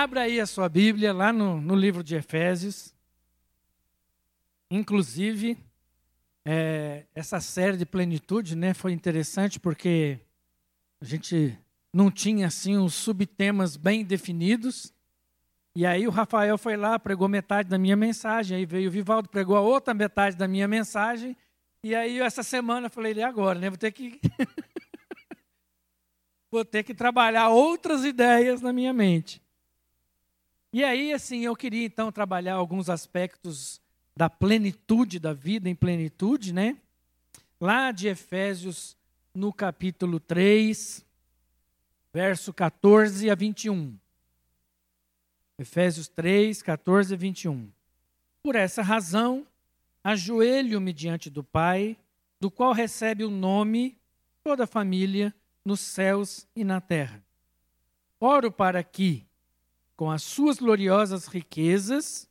Abra aí a sua Bíblia lá no, no livro de Efésios. Inclusive, é, essa série de plenitude né, foi interessante porque a gente não tinha assim os subtemas bem definidos. E aí o Rafael foi lá, pregou metade da minha mensagem, aí veio o Vivaldo, pregou a outra metade da minha mensagem. E aí essa semana eu falei, e agora, né? Vou ter que vou ter que trabalhar outras ideias na minha mente. E aí, assim, eu queria então trabalhar alguns aspectos da plenitude da vida em plenitude, né? Lá de Efésios, no capítulo 3, verso 14 a 21. Efésios 3, 14 a 21. Por essa razão, ajoelho-me diante do Pai, do qual recebe o nome toda a família nos céus e na terra. Oro para que, com as suas gloriosas riquezas,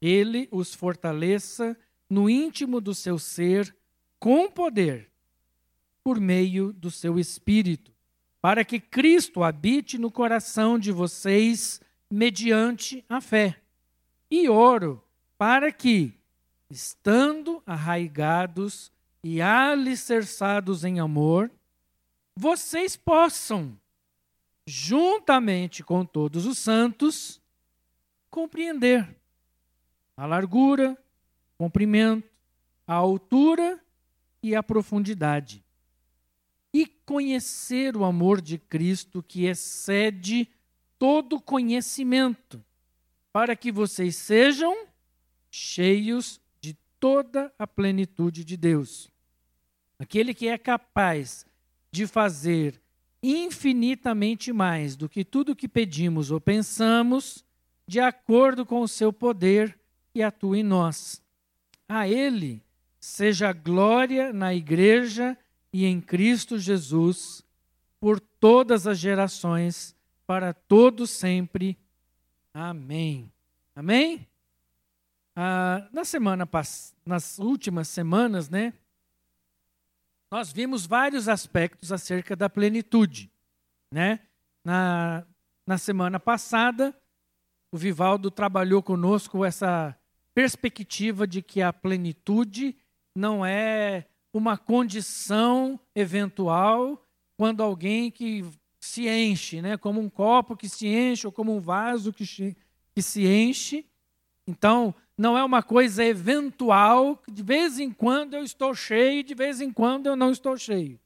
ele os fortaleça no íntimo do seu ser com poder, por meio do seu espírito, para que Cristo habite no coração de vocês mediante a fé. E oro para que, estando arraigados e alicerçados em amor, vocês possam, juntamente com todos os santos, compreender a largura, o comprimento, a altura e a profundidade. E conhecer o amor de Cristo que excede todo conhecimento, para que vocês sejam cheios de toda a plenitude de Deus. Aquele que é capaz de fazer infinitamente mais do que tudo que pedimos ou pensamos, de acordo com o seu poder que atua em nós. A Ele seja glória na Igreja e em Cristo Jesus, por todas as gerações, para todos sempre. Amém. Amém? Ah, na semana nas últimas semanas, né, nós vimos vários aspectos acerca da plenitude, né? Na, na semana passada, o Vivaldo trabalhou conosco essa perspectiva de que a plenitude não é uma condição eventual quando alguém que se enche, né? como um copo que se enche ou como um vaso que, que se enche. Então, não é uma coisa eventual, de vez em quando eu estou cheio, de vez em quando eu não estou cheio.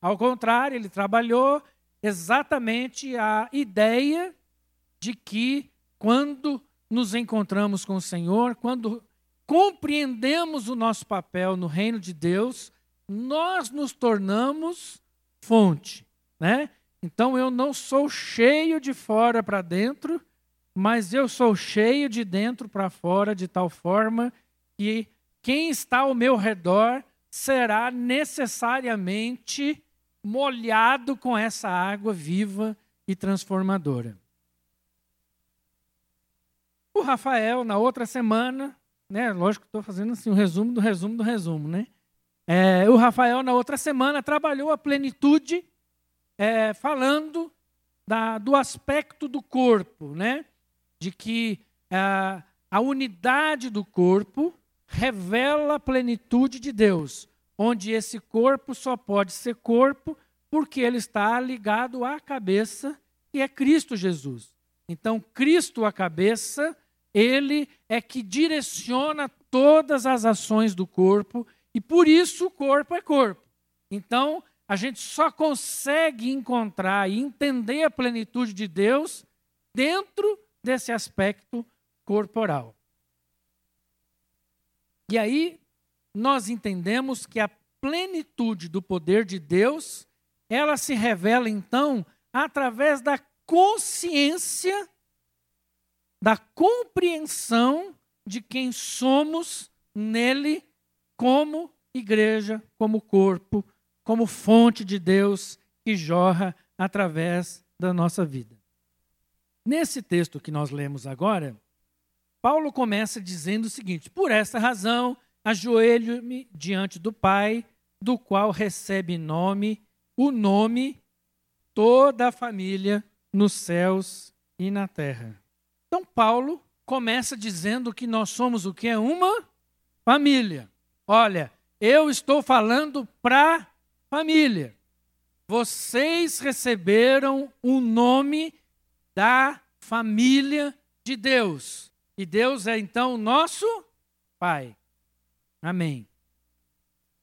Ao contrário, ele trabalhou exatamente a ideia de que quando nos encontramos com o Senhor, quando compreendemos o nosso papel no reino de Deus, nós nos tornamos fonte, né? Então eu não sou cheio de fora para dentro, mas eu sou cheio de dentro para fora, de tal forma que quem está ao meu redor será necessariamente molhado com essa água viva e transformadora. O Rafael, na outra semana, né, lógico que estou fazendo assim, um resumo do resumo do resumo, né? É, o Rafael, na outra semana, trabalhou a plenitude é, falando da, do aspecto do corpo, né? De que a, a unidade do corpo revela a plenitude de Deus, onde esse corpo só pode ser corpo porque ele está ligado à cabeça, que é Cristo Jesus. Então, Cristo, a cabeça, ele é que direciona todas as ações do corpo e por isso o corpo é corpo. Então, a gente só consegue encontrar e entender a plenitude de Deus dentro desse aspecto corporal. E aí nós entendemos que a plenitude do poder de Deus, ela se revela então através da consciência da compreensão de quem somos nele como igreja, como corpo, como fonte de Deus que jorra através da nossa vida. Nesse texto que nós lemos agora, Paulo começa dizendo o seguinte: Por esta razão, ajoelho-me diante do Pai, do qual recebe nome, o nome, toda a família nos céus e na terra. Então Paulo começa dizendo que nós somos o que é uma família. Olha, eu estou falando para família. Vocês receberam o nome da família de Deus. E Deus é então o nosso Pai. Amém.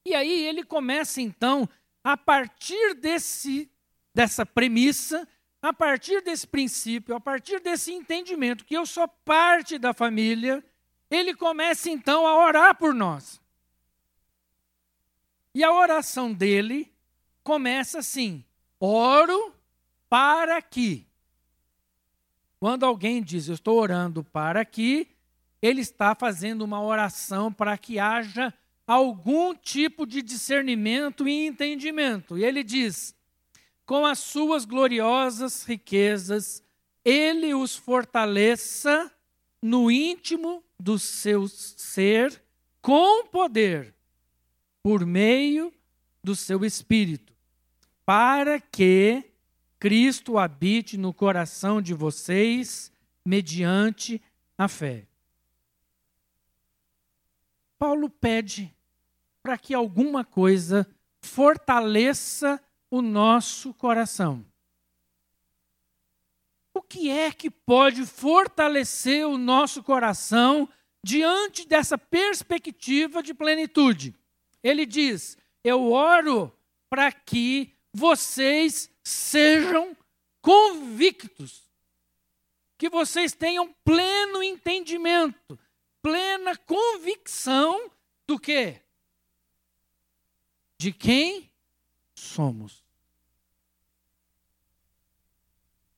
E aí ele começa então, a partir desse, dessa premissa, a partir desse princípio, a partir desse entendimento que eu sou parte da família, ele começa então a orar por nós. E a oração dele começa assim: oro para que. Quando alguém diz eu estou orando para que, ele está fazendo uma oração para que haja algum tipo de discernimento e entendimento. E ele diz: com as suas gloriosas riquezas, ele os fortaleça no íntimo do seu ser com poder, por meio do seu espírito, para que Cristo habite no coração de vocês mediante a fé. Paulo pede para que alguma coisa fortaleça o nosso coração. O que é que pode fortalecer o nosso coração diante dessa perspectiva de plenitude? Ele diz: Eu oro para que vocês sejam convictos, que vocês tenham pleno entendimento, plena convicção do que? De quem somos.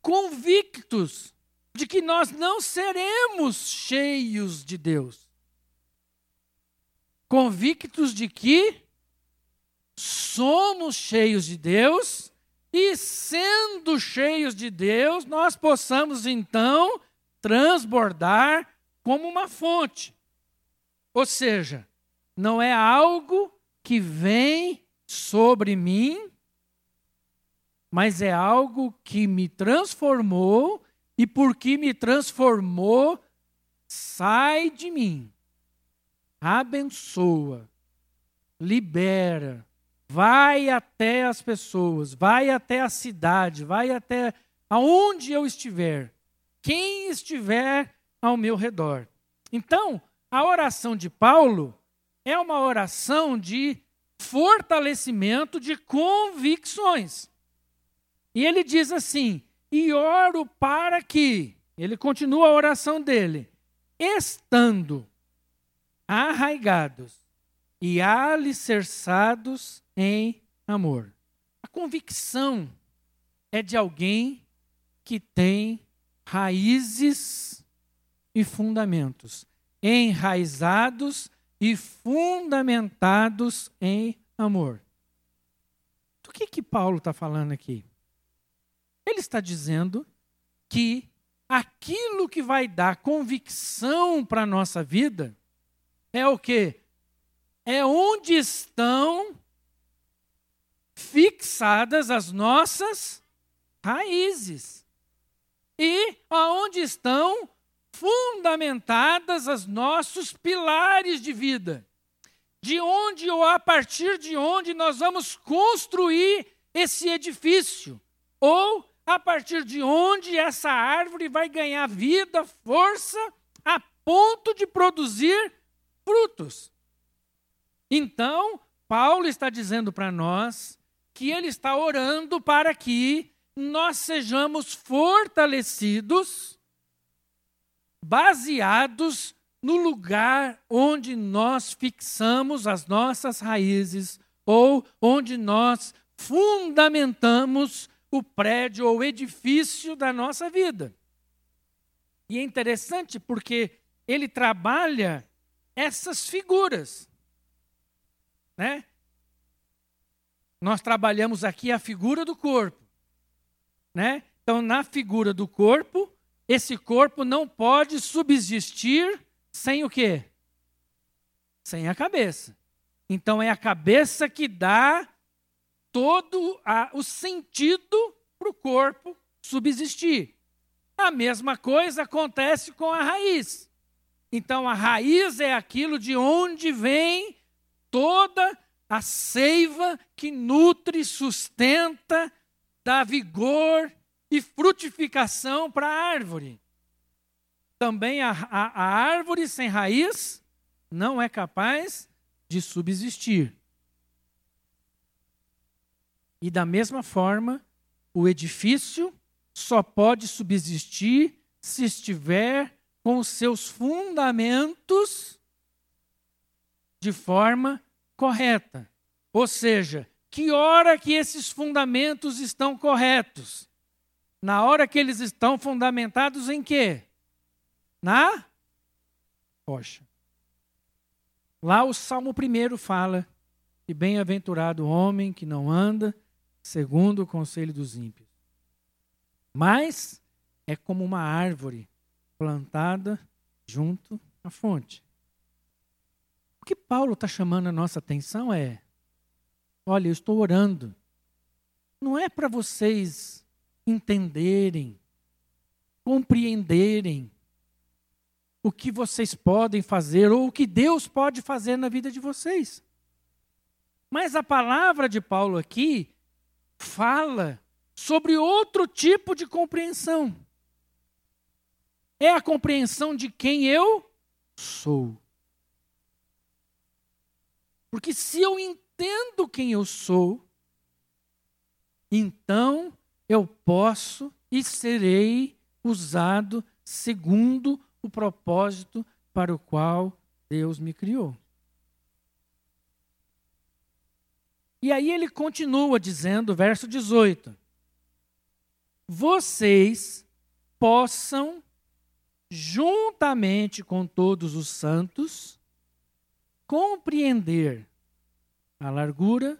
Convictos de que nós não seremos cheios de Deus. Convictos de que somos cheios de Deus e, sendo cheios de Deus, nós possamos então transbordar como uma fonte. Ou seja, não é algo que vem sobre mim, mas é algo que me transformou e porque me transformou, sai de mim, abençoa, libera, vai até as pessoas, vai até a cidade, vai até aonde eu estiver, quem estiver ao meu redor. Então, a oração de Paulo é uma oração de fortalecimento de convicções. E ele diz assim: e oro para que, ele continua a oração dele, estando arraigados e alicerçados em amor. A convicção é de alguém que tem raízes e fundamentos, enraizados e fundamentados em amor. Do que que Paulo está falando aqui? Ele está dizendo que aquilo que vai dar convicção para a nossa vida é o que? É onde estão fixadas as nossas raízes. E aonde estão fundamentadas os nossos pilares de vida. De onde ou a partir de onde nós vamos construir esse edifício. Ou a partir de onde essa árvore vai ganhar vida, força, a ponto de produzir frutos. Então, Paulo está dizendo para nós que ele está orando para que nós sejamos fortalecidos baseados no lugar onde nós fixamos as nossas raízes ou onde nós fundamentamos o prédio ou edifício da nossa vida. E é interessante porque ele trabalha essas figuras. Né? Nós trabalhamos aqui a figura do corpo. Né? Então, na figura do corpo, esse corpo não pode subsistir sem o quê? Sem a cabeça. Então é a cabeça que dá todo a, o sentido para o corpo subsistir. A mesma coisa acontece com a raiz. Então, a raiz é aquilo de onde vem toda a seiva que nutre, sustenta, dá vigor e frutificação para a árvore. Também a, a, a árvore sem raiz não é capaz de subsistir. E da mesma forma, o edifício só pode subsistir se estiver com os seus fundamentos de forma correta. Ou seja, que hora que esses fundamentos estão corretos? Na hora que eles estão fundamentados em quê? Na rocha. Lá o Salmo 1 fala que bem-aventurado o homem que não anda segundo o conselho dos ímpios. Mas é como uma árvore plantada junto à fonte. O que Paulo está chamando a nossa atenção é: olha, eu estou orando. Não é para vocês entenderem, compreenderem o que vocês podem fazer ou o que Deus pode fazer na vida de vocês. Mas a palavra de Paulo aqui fala sobre outro tipo de compreensão. É a compreensão de quem eu sou. Porque se eu entendo quem eu sou, então eu posso e serei usado segundo o propósito para o qual Deus me criou. E aí ele continua dizendo, verso 18: Vocês possam, juntamente com todos os santos, compreender a largura,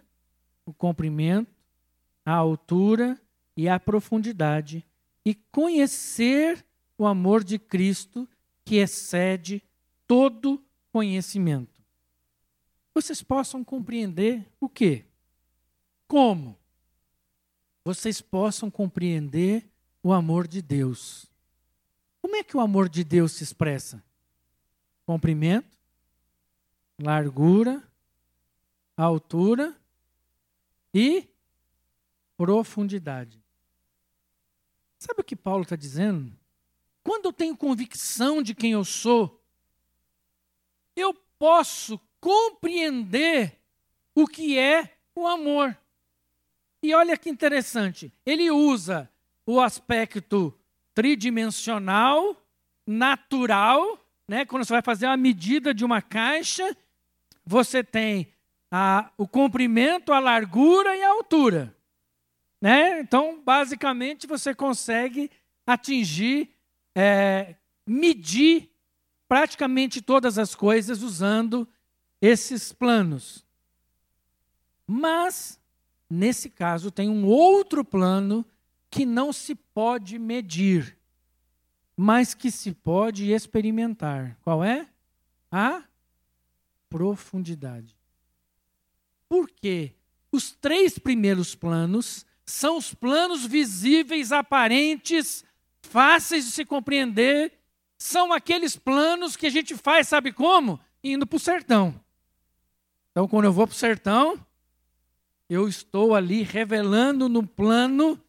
o comprimento, a altura e a profundidade, e conhecer o amor de Cristo que excede todo conhecimento. Vocês possam compreender o quê? Como? Vocês possam compreender o amor de Deus. Como é que o amor de Deus se expressa? Comprimento, largura, altura e profundidade. Sabe o que Paulo está dizendo? Quando eu tenho convicção de quem eu sou, eu posso compreender o que é o amor. E olha que interessante, ele usa o aspecto tridimensional, natural, né? Quando você vai fazer a medida de uma caixa, você tem a, o comprimento, a largura e a altura. Né? Então, basicamente, você consegue atingir, é, medir praticamente todas as coisas usando esses planos. Mas Nesse caso, tem um outro plano que não se pode medir, mas que se pode experimentar. Qual é? A profundidade. Por quê? Os três primeiros planos são os planos visíveis, aparentes, fáceis de se compreender, são aqueles planos que a gente faz, sabe como? Indo para o sertão. Então, quando eu vou para o sertão, eu estou ali revelando no plano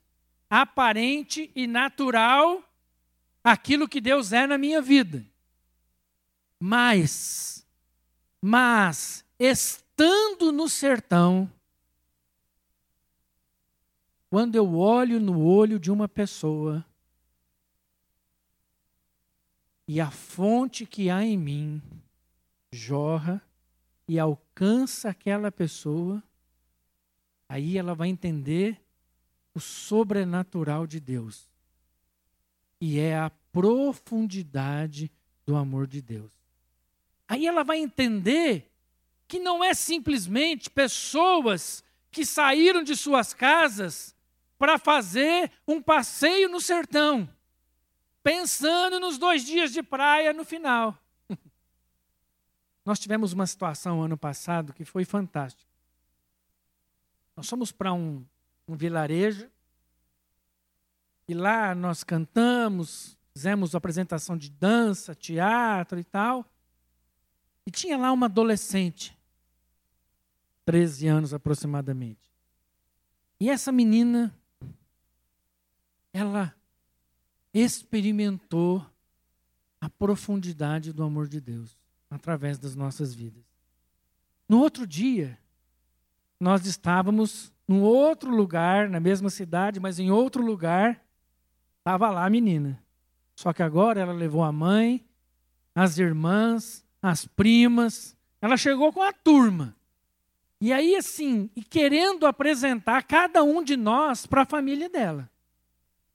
aparente e natural aquilo que Deus é na minha vida. Mas, mas, estando no sertão, quando eu olho no olho de uma pessoa e a fonte que há em mim jorra e alcança aquela pessoa, Aí ela vai entender o sobrenatural de Deus. E é a profundidade do amor de Deus. Aí ela vai entender que não é simplesmente pessoas que saíram de suas casas para fazer um passeio no sertão, pensando nos dois dias de praia no final. Nós tivemos uma situação ano passado que foi fantástica. Nós fomos para um, um vilarejo E lá nós cantamos, fizemos apresentação de dança, teatro e tal. E tinha lá uma adolescente, 13 anos aproximadamente. E essa menina, ela experimentou a profundidade do amor de Deus através das nossas vidas. No outro dia, nós estávamos num outro lugar, na mesma cidade, mas em outro lugar, estava lá a menina. Só que agora ela levou a mãe, as irmãs, as primas, ela chegou com a turma. E aí, assim, e querendo apresentar cada um de nós para a família dela.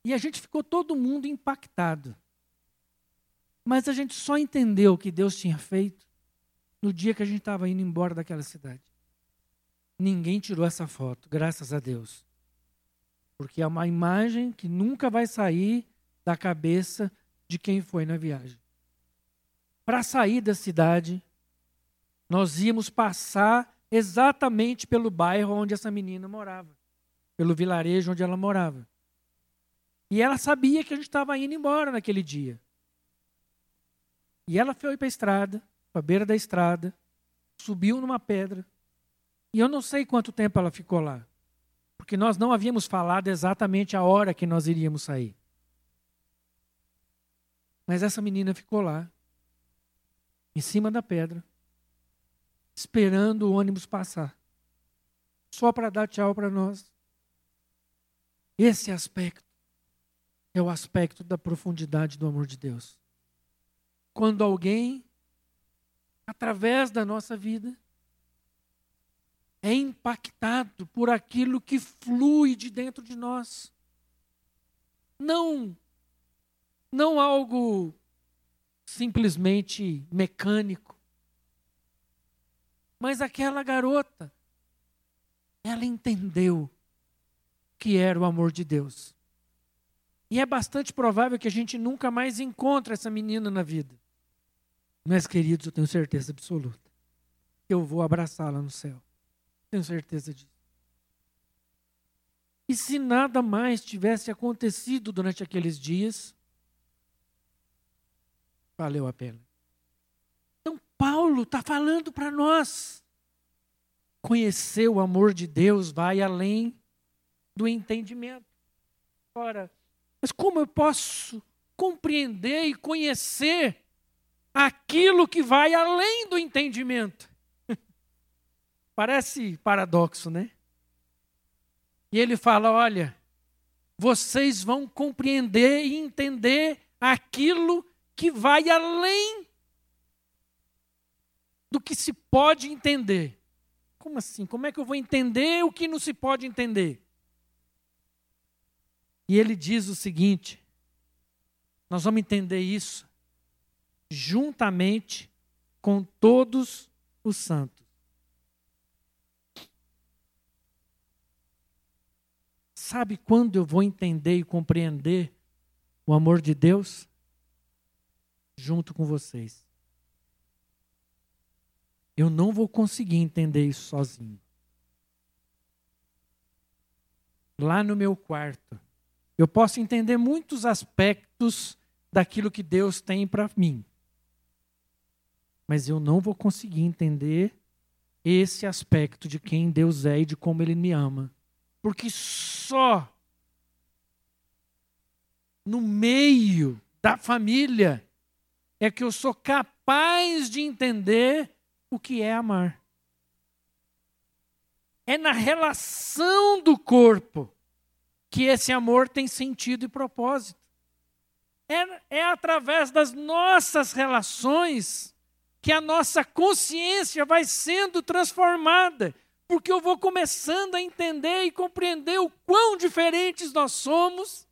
E a gente ficou todo mundo impactado. Mas a gente só entendeu o que Deus tinha feito no dia que a gente estava indo embora daquela cidade. Ninguém tirou essa foto, graças a Deus. Porque é uma imagem que nunca vai sair da cabeça de quem foi na viagem. Para sair da cidade, nós íamos passar exatamente pelo bairro onde essa menina morava, pelo vilarejo onde ela morava. E ela sabia que a gente estava indo embora naquele dia. E ela foi para a estrada, para a beira da estrada, subiu numa pedra. E eu não sei quanto tempo ela ficou lá. Porque nós não havíamos falado exatamente a hora que nós iríamos sair. Mas essa menina ficou lá, em cima da pedra, esperando o ônibus passar. Só para dar tchau para nós. Esse aspecto é o aspecto da profundidade do amor de Deus. Quando alguém, através da nossa vida, é impactado por aquilo que flui de dentro de nós. Não não algo simplesmente mecânico. Mas aquela garota, ela entendeu que era o amor de Deus. E é bastante provável que a gente nunca mais encontre essa menina na vida. Mas, queridos, eu tenho certeza absoluta. Eu vou abraçá-la no céu. Tenho certeza disso. E se nada mais tivesse acontecido durante aqueles dias, valeu a pena. Então, Paulo está falando para nós. Conhecer o amor de Deus vai além do entendimento. Ora, mas como eu posso compreender e conhecer aquilo que vai além do entendimento? Parece paradoxo, né? E ele fala: olha, vocês vão compreender e entender aquilo que vai além do que se pode entender. Como assim? Como é que eu vou entender o que não se pode entender? E ele diz o seguinte: nós vamos entender isso juntamente com todos os santos. Sabe quando eu vou entender e compreender o amor de Deus? Junto com vocês. Eu não vou conseguir entender isso sozinho. Lá no meu quarto, eu posso entender muitos aspectos daquilo que Deus tem para mim. Mas eu não vou conseguir entender esse aspecto de quem Deus é e de como Ele me ama. Porque só no meio da família é que eu sou capaz de entender o que é amar. É na relação do corpo que esse amor tem sentido e propósito. É, é através das nossas relações que a nossa consciência vai sendo transformada, porque eu vou começando a entender e compreender o quão diferentes nós somos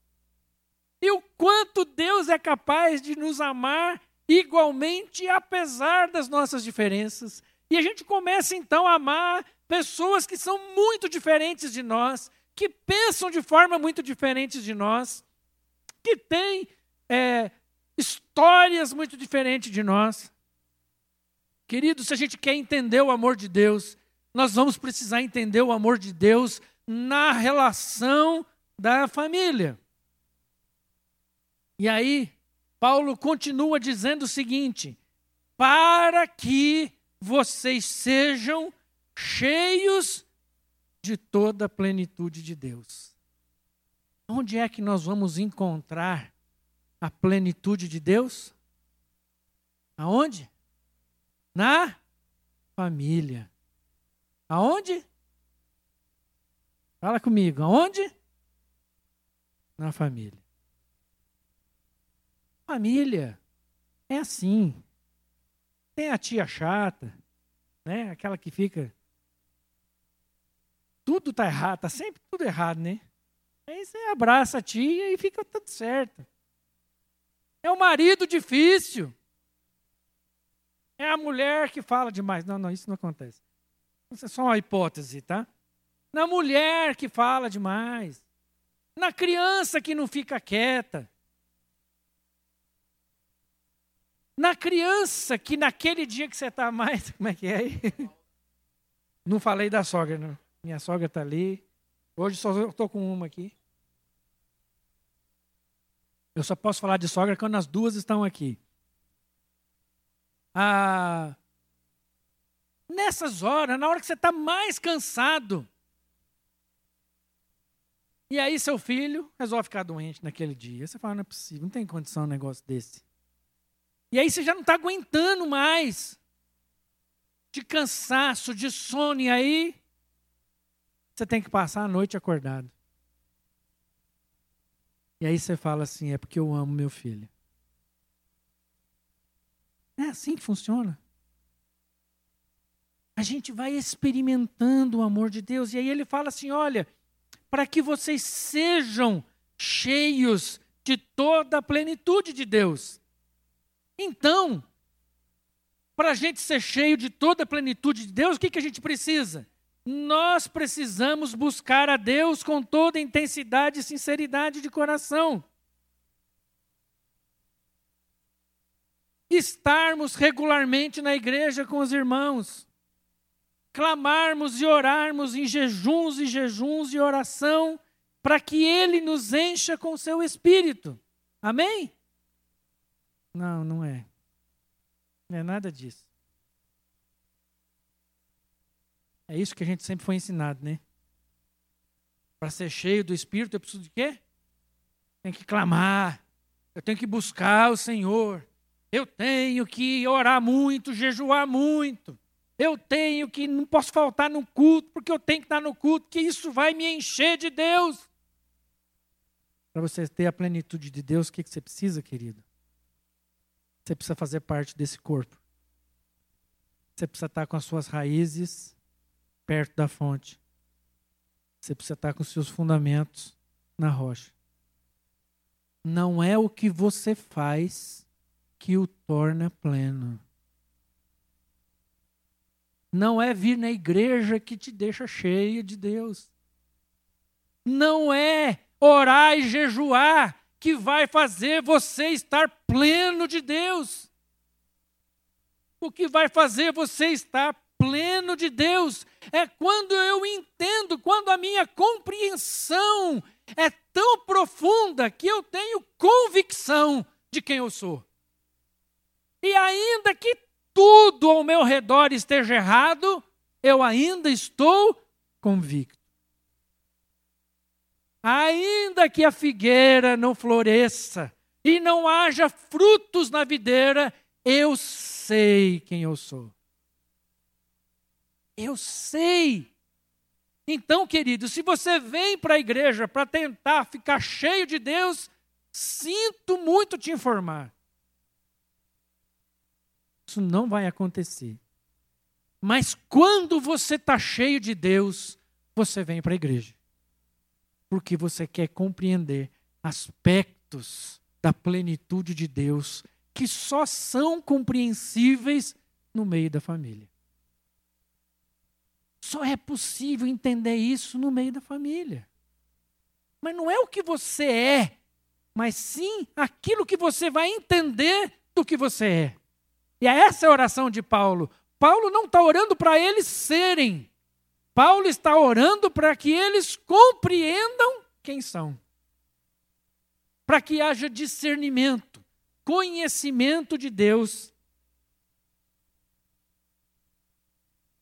e o quanto Deus é capaz de nos amar igualmente, apesar das nossas diferenças. E a gente começa então a amar pessoas que são muito diferentes de nós, que pensam de forma muito diferente de nós, que têm é, histórias muito diferentes de nós. Querido, se a gente quer entender o amor de Deus, nós vamos precisar entender o amor de Deus na relação da família. E aí, Paulo continua dizendo o seguinte: para que vocês sejam cheios de toda a plenitude de Deus. Onde é que nós vamos encontrar a plenitude de Deus? Aonde? Na família. Aonde? Fala comigo, aonde? Na família. Família é assim. Tem a tia chata, né? Aquela que fica tudo tá errado, tá sempre tudo errado, né? Aí você abraça a tia e fica tudo certo. É o marido difícil. É a mulher que fala demais. Não, não, isso não acontece. Isso é só uma hipótese, tá? Na mulher que fala demais. Na criança que não fica quieta. Na criança que naquele dia que você está mais. Como é que é aí? Não falei da sogra, não. Minha sogra está ali. Hoje só estou com uma aqui. Eu só posso falar de sogra quando as duas estão aqui. Ah, nessas horas, na hora que você está mais cansado, e aí seu filho resolve ficar doente naquele dia. Você fala, não é possível, não tem condição um negócio desse. E aí você já não está aguentando mais. De cansaço, de sono, e aí você tem que passar a noite acordado. E aí você fala assim: é porque eu amo meu filho. É assim que funciona. A gente vai experimentando o amor de Deus. E aí ele fala assim: olha, para que vocês sejam cheios de toda a plenitude de Deus. Então, para a gente ser cheio de toda a plenitude de Deus, o que, que a gente precisa? Nós precisamos buscar a Deus com toda intensidade e sinceridade de coração. Estarmos regularmente na igreja com os irmãos. Clamarmos e orarmos em jejuns e jejuns e oração para que Ele nos encha com seu Espírito. Amém? Não, não é. Não é nada disso. É isso que a gente sempre foi ensinado, né? Para ser cheio do Espírito, eu preciso de quê? Tem que clamar. Eu tenho que buscar o Senhor. Eu tenho que orar muito, jejuar muito. Eu tenho que não posso faltar no culto, porque eu tenho que estar no culto, que isso vai me encher de Deus. Para você ter a plenitude de Deus, o que você precisa, querido? Você precisa fazer parte desse corpo. Você precisa estar com as suas raízes perto da fonte. Você precisa estar com os seus fundamentos na rocha. Não é o que você faz que o torna pleno. Não é vir na igreja que te deixa cheio de Deus. Não é orar e jejuar que vai fazer você estar pleno de Deus. O que vai fazer você estar pleno de Deus é quando eu entendo, quando a minha compreensão é tão profunda que eu tenho convicção de quem eu sou. E ainda que tudo ao meu redor esteja errado, eu ainda estou convicto. Ainda que a figueira não floresça e não haja frutos na videira, eu sei quem eu sou. Eu sei. Então, querido, se você vem para a igreja para tentar ficar cheio de Deus, sinto muito te informar. Isso não vai acontecer. Mas quando você está cheio de Deus, você vem para a igreja porque você quer compreender aspectos da plenitude de Deus que só são compreensíveis no meio da família. Só é possível entender isso no meio da família. Mas não é o que você é, mas sim aquilo que você vai entender do que você é. E é essa a oração de Paulo. Paulo não está orando para eles serem, Paulo está orando para que eles compreendam quem são. para que haja discernimento, conhecimento de Deus.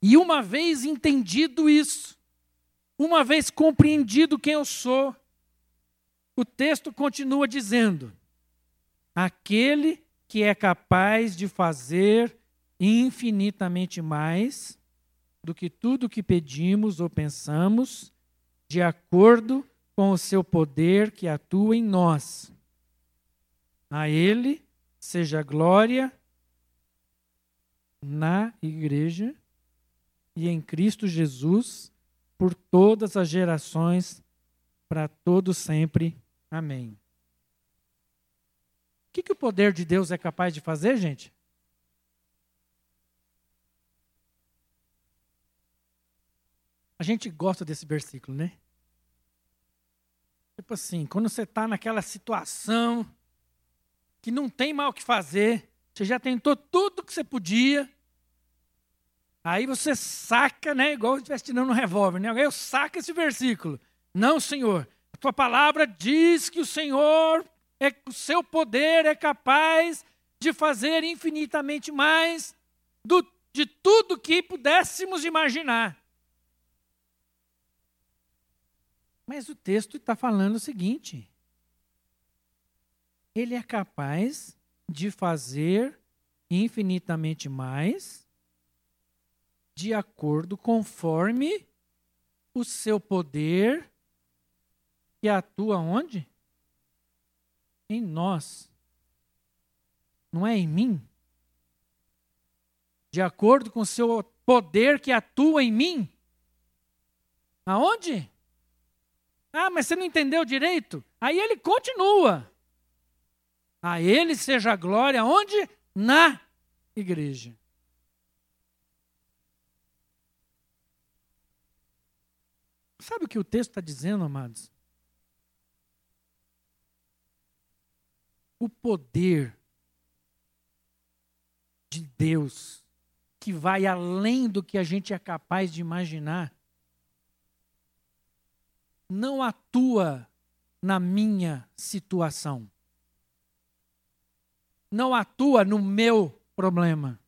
E uma vez entendido isso, uma vez compreendido quem eu sou, o texto continua dizendo: aquele que é capaz de fazer infinitamente mais do que tudo que pedimos ou pensamos, de acordo com o seu poder que atua em nós. A Ele seja glória na Igreja e em Cristo Jesus por todas as gerações, para todo sempre. Amém. O que, que o poder de Deus é capaz de fazer, gente? A gente gosta desse versículo, né? Tipo assim, quando você está naquela situação que não tem mal o que fazer, você já tentou tudo que você podia, aí você saca, né? Igual se estivesse tirando um revólver, né? Eu saco esse versículo. Não, Senhor, a tua palavra diz que o Senhor, é, o seu poder é capaz de fazer infinitamente mais do, de tudo que pudéssemos imaginar. Mas o texto está falando o seguinte: ele é capaz de fazer infinitamente mais, de acordo conforme o seu poder que atua onde? Em nós. Não é em mim. De acordo com o seu poder que atua em mim. Aonde? Ah, mas você não entendeu direito? Aí ele continua. A ele seja a glória onde? Na igreja. Sabe o que o texto está dizendo, amados? O poder de Deus, que vai além do que a gente é capaz de imaginar, não atua na minha situação. Não atua no meu problema.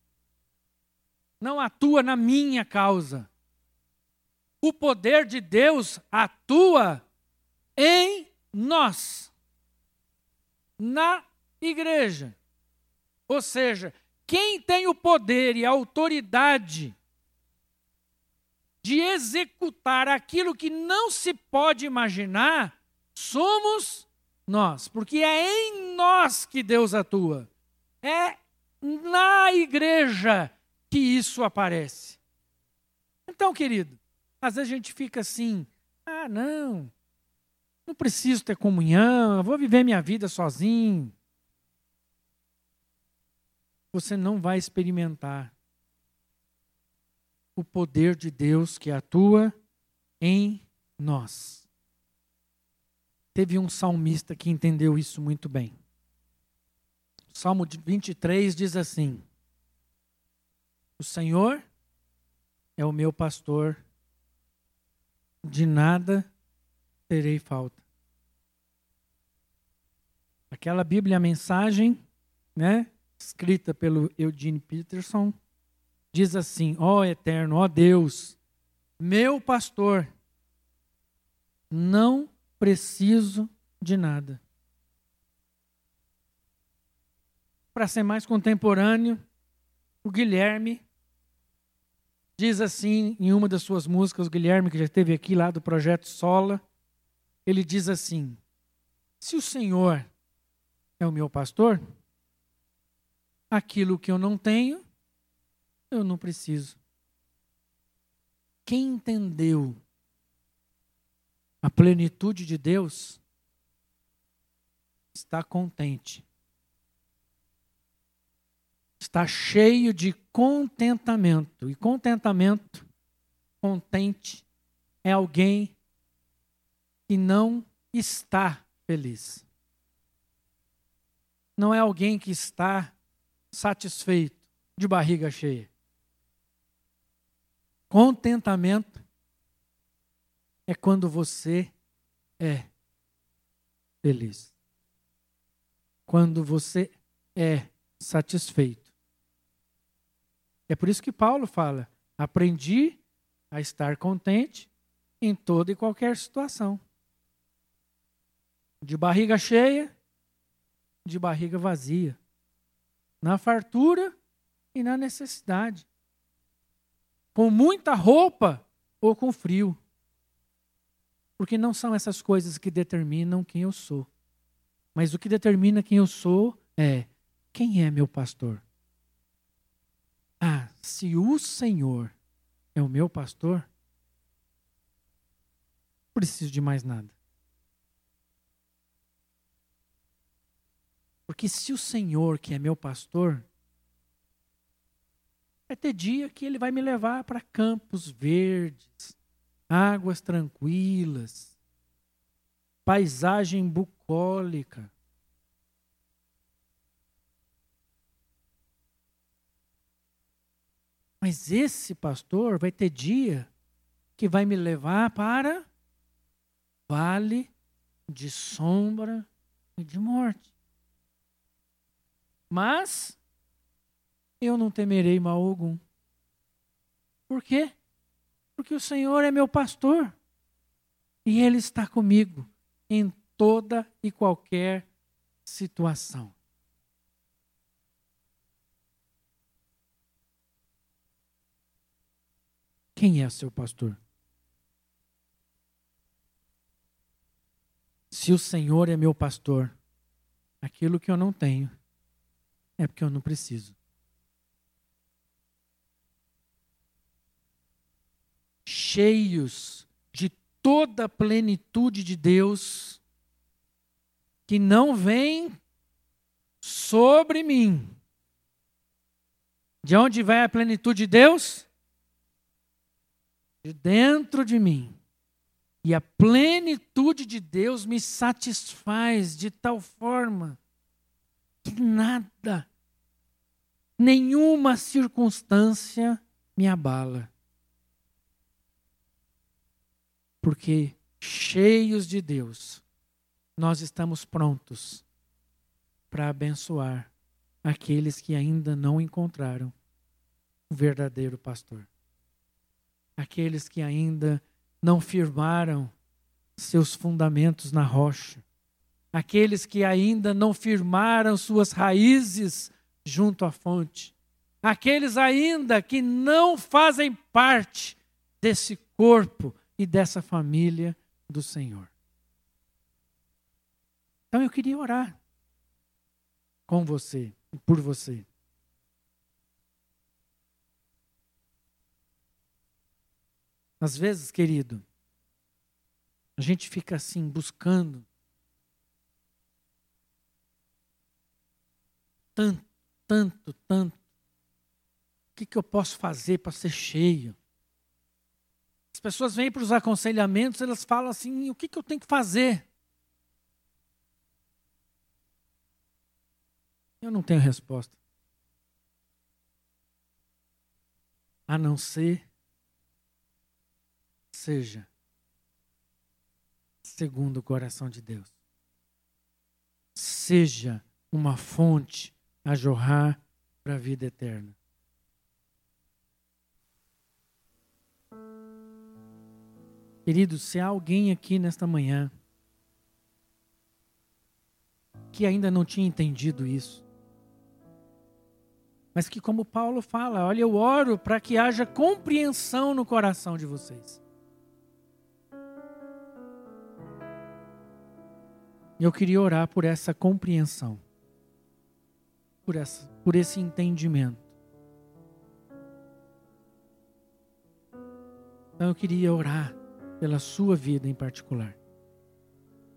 Não atua na minha causa. O poder de Deus atua em nós, na igreja. Ou seja, quem tem o poder e a autoridade de executar aquilo que não se pode imaginar, somos nós, porque é em nós que Deus atua. É na igreja que isso aparece. Então, querido, às vezes a gente fica assim: ah, não, não preciso ter comunhão, eu vou viver minha vida sozinho. Você não vai experimentar o poder de Deus que atua em nós. Teve um salmista que entendeu isso muito bem. O Salmo 23 diz assim: O Senhor é o meu pastor, de nada terei falta. Aquela Bíblia, a mensagem, né, escrita pelo Eugene Peterson, diz assim: Ó oh, eterno, ó oh Deus, meu pastor, não preciso de nada. Para ser mais contemporâneo, o Guilherme diz assim em uma das suas músicas, o Guilherme que já esteve aqui lá do projeto Sola, ele diz assim: Se o Senhor é o meu pastor, aquilo que eu não tenho, eu não preciso. Quem entendeu a plenitude de Deus está contente. Está cheio de contentamento. E contentamento, contente, é alguém que não está feliz. Não é alguém que está satisfeito, de barriga cheia. Contentamento é quando você é feliz. quando você é satisfeito. É por isso que Paulo fala: aprendi a estar contente em toda e qualquer situação. De barriga cheia, de barriga vazia. Na fartura e na necessidade. Com muita roupa ou com frio. Porque não são essas coisas que determinam quem eu sou. Mas o que determina quem eu sou é quem é meu pastor. Ah, se o Senhor é o meu pastor, não preciso de mais nada. Porque se o Senhor, que é meu pastor, vai ter dia que ele vai me levar para campos verdes, águas tranquilas, paisagem bucólica. Mas esse pastor vai ter dia que vai me levar para vale de sombra e de morte. Mas eu não temerei mal algum. Por quê? Porque o Senhor é meu pastor e Ele está comigo em toda e qualquer situação. Quem é seu pastor? Se o Senhor é meu pastor, aquilo que eu não tenho é porque eu não preciso. Cheios de toda a plenitude de Deus, que não vem sobre mim. De onde vai a plenitude de Deus? De dentro de mim. E a plenitude de Deus me satisfaz de tal forma que nada, nenhuma circunstância me abala. Porque cheios de Deus, nós estamos prontos para abençoar aqueles que ainda não encontraram o verdadeiro pastor. Aqueles que ainda não firmaram seus fundamentos na rocha aqueles que ainda não firmaram suas raízes junto à fonte, aqueles ainda que não fazem parte desse corpo e dessa família do Senhor. Então eu queria orar com você e por você. Às vezes, querido, a gente fica assim buscando tanto, tanto, tanto. O que, que eu posso fazer para ser cheio? As pessoas vêm para os aconselhamentos, elas falam assim: o que, que eu tenho que fazer? Eu não tenho resposta. A não ser seja segundo o coração de Deus. Seja uma fonte a jorrar para a vida eterna. Queridos, se há alguém aqui nesta manhã que ainda não tinha entendido isso, mas que, como Paulo fala, olha, eu oro para que haja compreensão no coração de vocês. Eu queria orar por essa compreensão por, essa, por esse entendimento. Então eu queria orar pela sua vida em particular.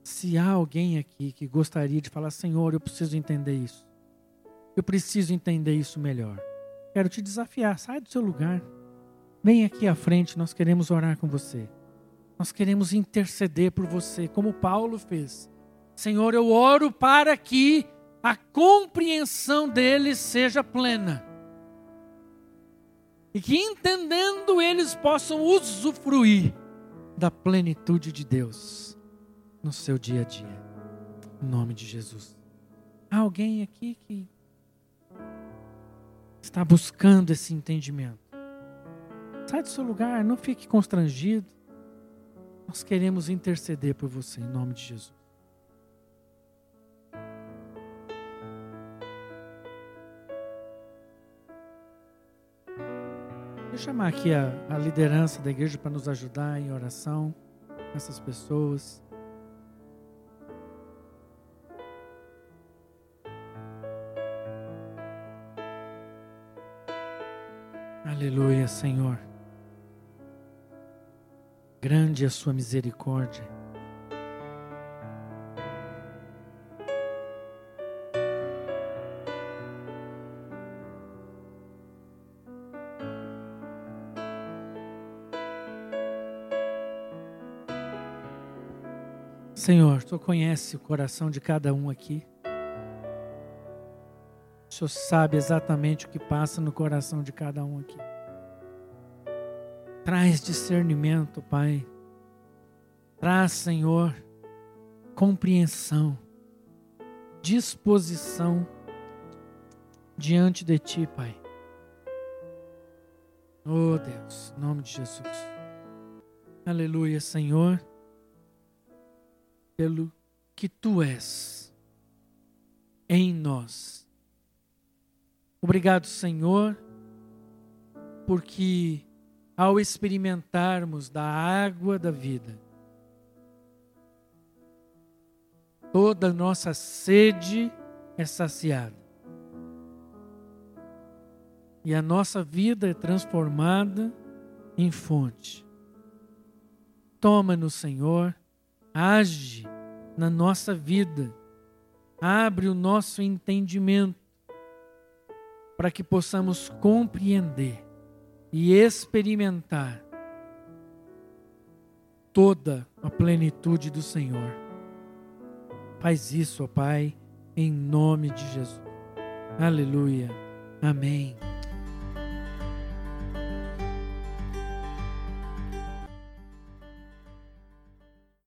Se há alguém aqui que gostaria de falar, Senhor, eu preciso entender isso. Eu preciso entender isso melhor. Quero te desafiar, sai do seu lugar. Vem aqui à frente, nós queremos orar com você. Nós queremos interceder por você, como Paulo fez. Senhor, eu oro para que a compreensão deles seja plena. E que entendendo eles possam usufruir da plenitude de Deus no seu dia a dia. Em nome de Jesus. Há alguém aqui que está buscando esse entendimento. Sai do seu lugar, não fique constrangido. Nós queremos interceder por você em nome de Jesus. Vou chamar aqui a, a liderança da igreja para nos ajudar em oração, essas pessoas. Aleluia, Senhor. Grande é a sua misericórdia. Senhor, tu conhece o coração de cada um aqui. O Senhor sabe exatamente o que passa no coração de cada um aqui. Traz discernimento, Pai. Traz, Senhor, compreensão, disposição diante de Ti, Pai. Oh Deus, em nome de Jesus. Aleluia, Senhor, pelo que Tu és em nós. Obrigado, Senhor, porque ao experimentarmos da água da vida, toda nossa sede é saciada. E a nossa vida é transformada em fonte. Toma-nos, Senhor, age na nossa vida, abre o nosso entendimento para que possamos compreender e experimentar toda a plenitude do Senhor. Faz isso, ó Pai, em nome de Jesus. Aleluia. Amém.